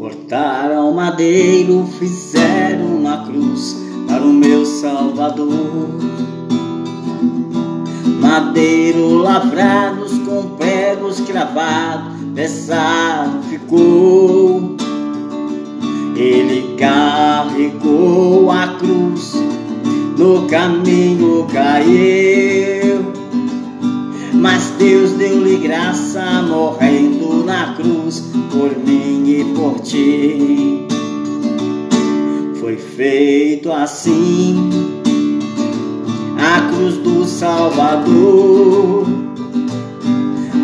Cortaram madeiro, fizeram uma cruz para o meu Salvador. Madeiro lavrados com pregos cravados, pesado ficou. Ele carregou a cruz, no caminho caiu. Mas Deus deu-lhe graça, morrendo ti. Foi feito assim a cruz do Salvador.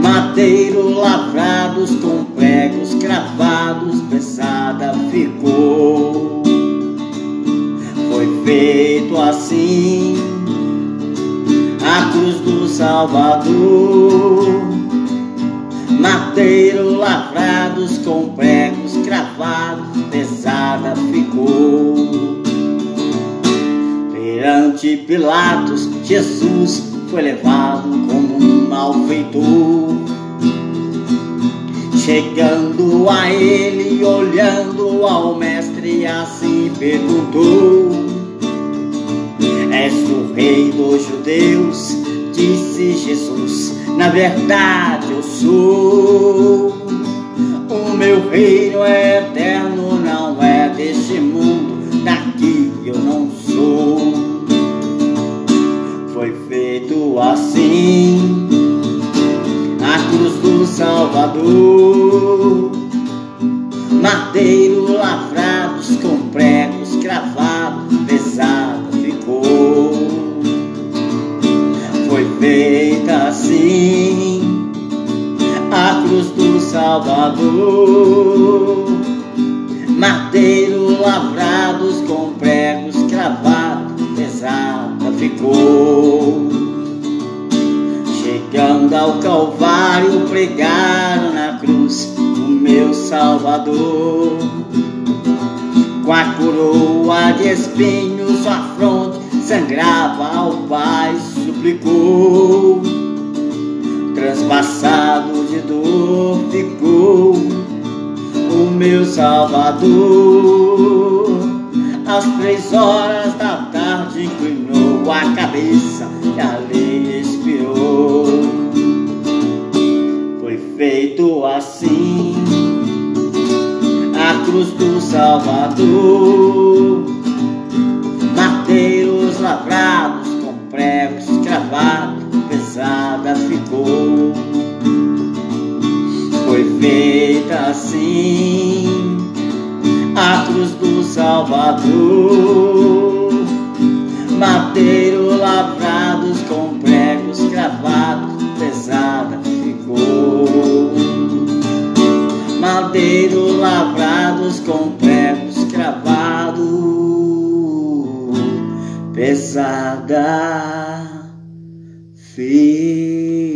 Madeiro lavrados com pregos cravados, pesada ficou. Foi feito assim a cruz do Salvador. Madeiro lavrados com pregos pesada ficou. Perante Pilatos, Jesus foi levado como um malfeitor. Chegando a ele, olhando ao mestre, assim perguntou: És o rei dos judeus? Disse Jesus: Na verdade eu sou. Meu reino é eterno, não é deste mundo, daqui eu não sou. Foi feito assim a cruz do Salvador. Madeiro lavrados com pregos cravados, pesado ficou. Foi feita assim Salvador. Madeiro lavrados com pregos cravados, pesada ficou. Chegando ao Calvário, pregaram na cruz o meu Salvador. Com a coroa de espinhos, sua fronte sangrava ao meu Salvador. Às três horas da tarde inclinou a cabeça e ali expirou. Foi feito assim a cruz do Salvador. Mateiros lavrados com pregos cravados, pesada ficou. Foi feita assim a cruz do Salvador. Madeiro lavrados com pregos cravados, pesada ficou. Madeiro lavrados com pregos cravados, pesada ficou.